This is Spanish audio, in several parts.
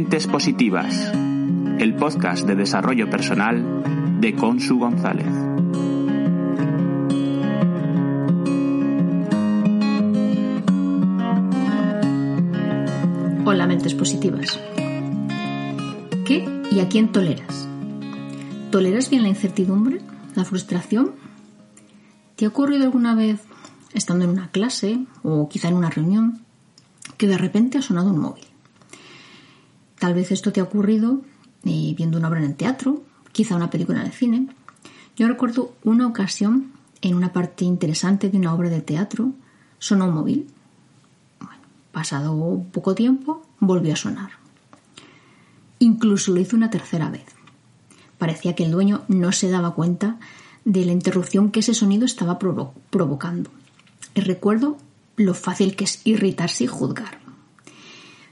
Mentes Positivas, el podcast de desarrollo personal de Consu González. Hola, Mentes Positivas. ¿Qué y a quién toleras? ¿Toleras bien la incertidumbre? ¿La frustración? ¿Te ha ocurrido alguna vez, estando en una clase o quizá en una reunión, que de repente ha sonado un móvil? Tal vez esto te ha ocurrido eh, viendo una obra en el teatro, quizá una película en el cine. Yo recuerdo una ocasión en una parte interesante de una obra de teatro sonó un móvil. Pasado poco tiempo volvió a sonar. Incluso lo hizo una tercera vez. Parecía que el dueño no se daba cuenta de la interrupción que ese sonido estaba provocando. Y recuerdo lo fácil que es irritarse y juzgar.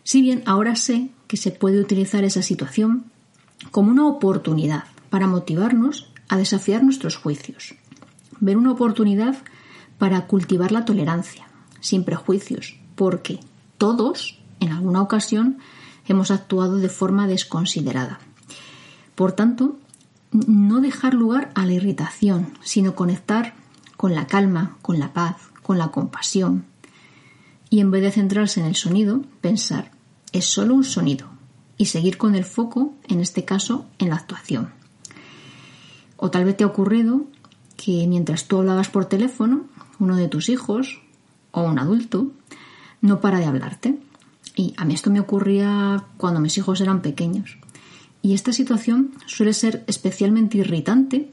Si bien ahora sé que se puede utilizar esa situación como una oportunidad para motivarnos a desafiar nuestros juicios. Ver una oportunidad para cultivar la tolerancia, sin prejuicios, porque todos, en alguna ocasión, hemos actuado de forma desconsiderada. Por tanto, no dejar lugar a la irritación, sino conectar con la calma, con la paz, con la compasión. Y en vez de centrarse en el sonido, pensar, es solo un sonido y seguir con el foco, en este caso, en la actuación. O tal vez te ha ocurrido que mientras tú hablabas por teléfono, uno de tus hijos o un adulto no para de hablarte. Y a mí esto me ocurría cuando mis hijos eran pequeños. Y esta situación suele ser especialmente irritante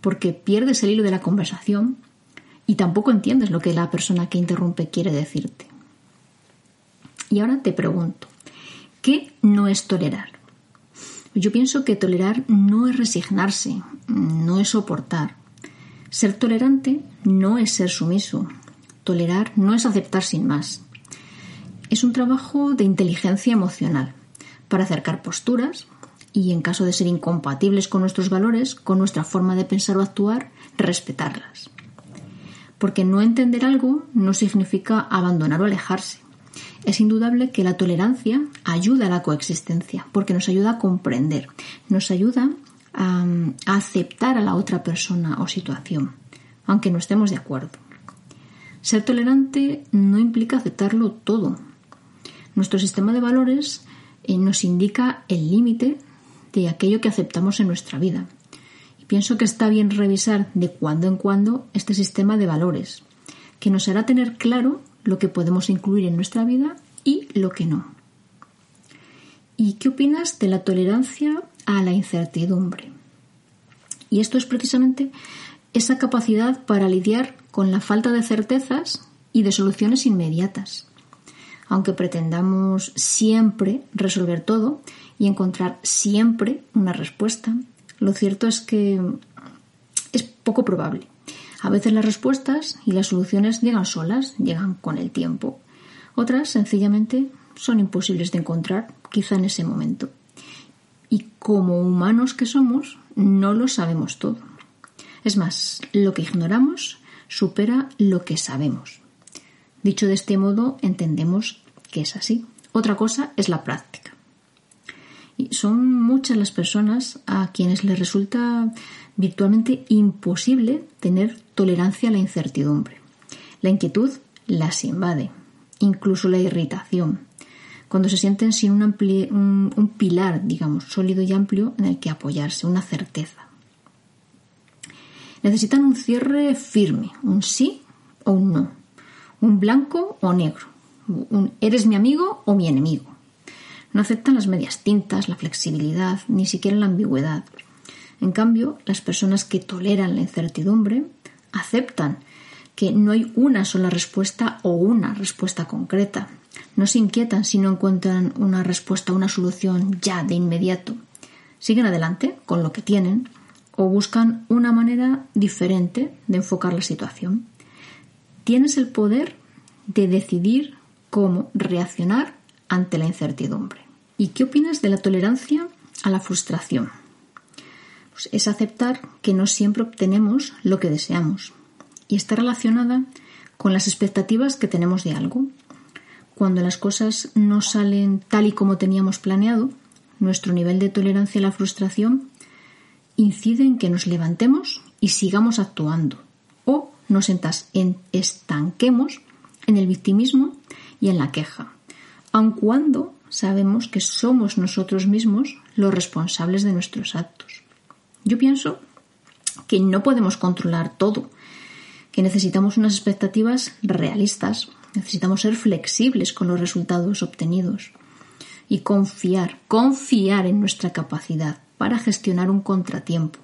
porque pierdes el hilo de la conversación y tampoco entiendes lo que la persona que interrumpe quiere decirte. Y ahora te pregunto, ¿Qué no es tolerar? Yo pienso que tolerar no es resignarse, no es soportar. Ser tolerante no es ser sumiso. Tolerar no es aceptar sin más. Es un trabajo de inteligencia emocional para acercar posturas y, en caso de ser incompatibles con nuestros valores, con nuestra forma de pensar o actuar, respetarlas. Porque no entender algo no significa abandonar o alejarse es indudable que la tolerancia ayuda a la coexistencia, porque nos ayuda a comprender, nos ayuda a, aceptar a la otra persona o situación, aunque no estemos de acuerdo. Ser tolerante no implica aceptarlo todo. Nuestro sistema de valores eh, nos indica el límite de aquello que aceptamos en nuestra vida. Y pienso que está bien revisar de cuando en cuando este sistema de valores, que nos hará tener claro lo que podemos incluir en nuestra vida y lo que no. ¿Y qué opinas de la tolerancia a la incertidumbre? Y esto es precisamente esa capacidad para lidiar con la falta de certezas y de soluciones inmediatas. Aunque pretendamos siempre resolver todo y encontrar siempre una respuesta, lo cierto es que es poco probable. A veces las respuestas y las soluciones llegan solas, llegan con el tiempo. Otras, sencillamente, son imposibles de encontrar, quizá en ese momento. Y como humanos que somos, no lo sabemos todo. Es más, lo que ignoramos supera lo que sabemos. Dicho de este modo, entendemos que es así. Otra cosa es la práctica. Son muchas las personas a quienes les resulta virtualmente imposible tener tolerancia a la incertidumbre. La inquietud las invade, incluso la irritación, cuando se sienten sin un, un pilar, digamos, sólido y amplio en el que apoyarse, una certeza. Necesitan un cierre firme, un sí o un no, un blanco o negro, un eres mi amigo o mi enemigo. No aceptan las medias tintas, la flexibilidad, ni siquiera la ambigüedad. En cambio, las personas que toleran la incertidumbre aceptan que no hay una sola respuesta o una respuesta concreta. No se inquietan si no encuentran una respuesta una solución ya de inmediato. Siguen adelante con lo que tienen o buscan una manera diferente de enfocar la situación. Tienes el poder de decidir cómo reaccionar ante la incertidumbre. ¿Y qué opinas de la tolerancia a la frustración? Pues es aceptar que no siempre obtenemos lo que deseamos y está relacionada con las expectativas que tenemos de algo. cuando las cosas no salen tal y como teníamos planeado, nuestro nivel de tolerancia a la frustración incide en que nos levantemos y sigamos actuando o nos estanquemos en el victimismo y en la queja, aun cuando sabemos que somos nosotros mismos los responsables de nuestros actos. Yo pienso que no podemos controlar todo, que necesitamos unas expectativas realistas, necesitamos ser flexibles con los resultados obtenidos y confiar, confiar en nuestra capacidad para gestionar un contratiempo.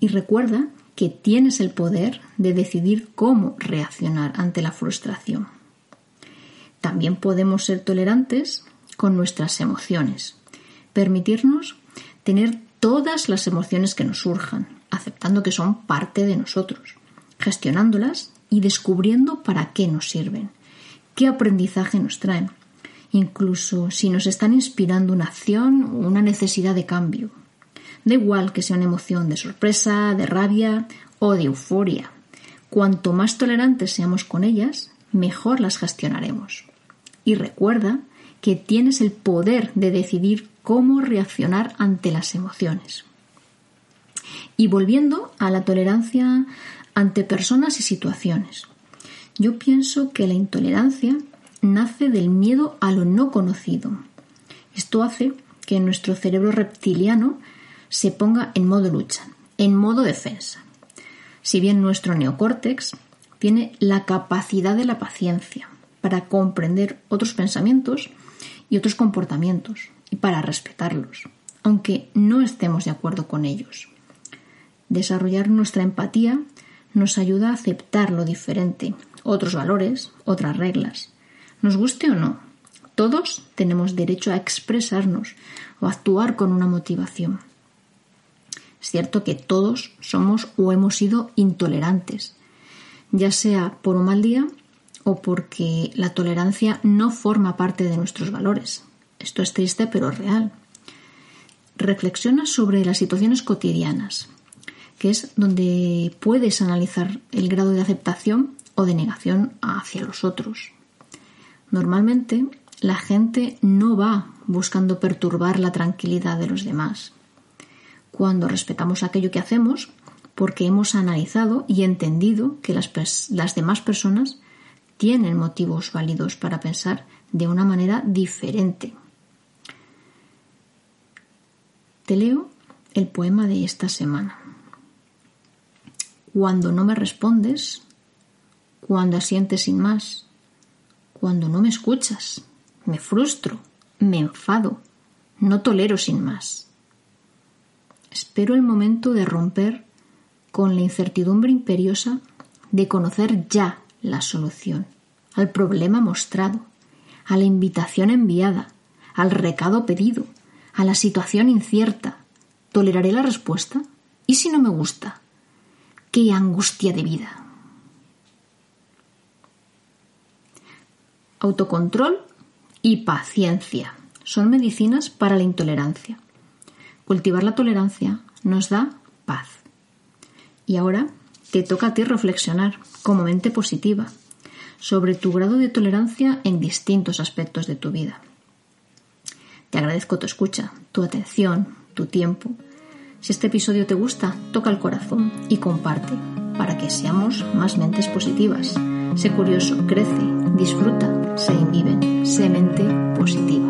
Y recuerda que tienes el poder de decidir cómo reaccionar ante la frustración. También podemos ser tolerantes con nuestras emociones, permitirnos tener todas las emociones que nos surjan, aceptando que son parte de nosotros, gestionándolas y descubriendo para qué nos sirven, qué aprendizaje nos traen, incluso si nos están inspirando una acción o una necesidad de cambio. Da igual que sea una emoción de sorpresa, de rabia o de euforia. Cuanto más tolerantes seamos con ellas, mejor las gestionaremos. Y recuerda que tienes el poder de decidir cómo reaccionar ante las emociones. Y volviendo a la tolerancia ante personas y situaciones. Yo pienso que la intolerancia nace del miedo a lo no conocido. Esto hace que nuestro cerebro reptiliano se ponga en modo lucha, en modo defensa. Si bien nuestro neocórtex tiene la capacidad de la paciencia para comprender otros pensamientos y otros comportamientos y para respetarlos, aunque no estemos de acuerdo con ellos. Desarrollar nuestra empatía nos ayuda a aceptar lo diferente, otros valores, otras reglas. Nos guste o no, todos tenemos derecho a expresarnos o actuar con una motivación. Es cierto que todos somos o hemos sido intolerantes, ya sea por un mal día o porque la tolerancia no forma parte de nuestros valores. Esto es triste pero real. Reflexiona sobre las situaciones cotidianas, que es donde puedes analizar el grado de aceptación o de negación hacia los otros. Normalmente la gente no va buscando perturbar la tranquilidad de los demás. Cuando respetamos aquello que hacemos, porque hemos analizado y entendido que las, demás personas tienen motivos válidos para pensar de una manera diferente. Te leo el poema de esta semana. Cuando no me respondes, cuando asientes sin más, cuando no me escuchas, me frustro, me enfado, no tolero sin más. Espero el momento de romper con la incertidumbre imperiosa de conocer ya la solución al problema mostrado, a la invitación enviada, al recado pedido, a la situación incierta. ¿Toleraré la respuesta? ¿Y si no me gusta? ¡Qué angustia de vida! Autocontrol y paciencia son medicinas para la intolerancia. Cultivar la tolerancia nos da paz. Y ahora te toca a ti reflexionar como mente positiva sobre tu grado de tolerancia en distintos aspectos de tu vida. Te agradezco tu escucha, tu atención, tu tiempo. Si este episodio te gusta, toca el corazón y comparte para que seamos más mentes positivas. Sé curioso, crece, disfruta, se inviven, sé mente positiva.